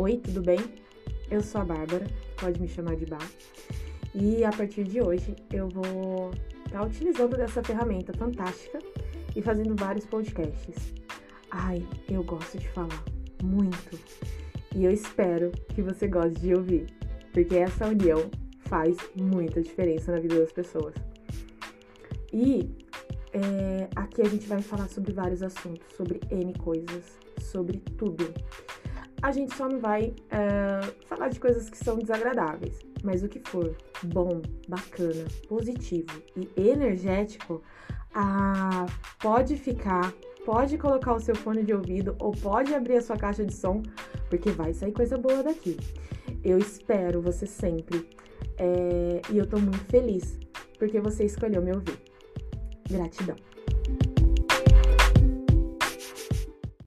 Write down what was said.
Oi, tudo bem? Eu sou a Bárbara, pode me chamar de Bá. E a partir de hoje eu vou estar tá utilizando dessa ferramenta fantástica e fazendo vários podcasts. Ai, eu gosto de falar muito. E eu espero que você goste de ouvir, porque essa união faz muita diferença na vida das pessoas. E é, aqui a gente vai falar sobre vários assuntos, sobre N coisas, sobre tudo. A gente só não vai é, falar de coisas que são desagradáveis, mas o que for bom, bacana, positivo e energético, ah, pode ficar, pode colocar o seu fone de ouvido ou pode abrir a sua caixa de som, porque vai sair coisa boa daqui. Eu espero você sempre é, e eu tô muito feliz porque você escolheu me ouvir. Gratidão.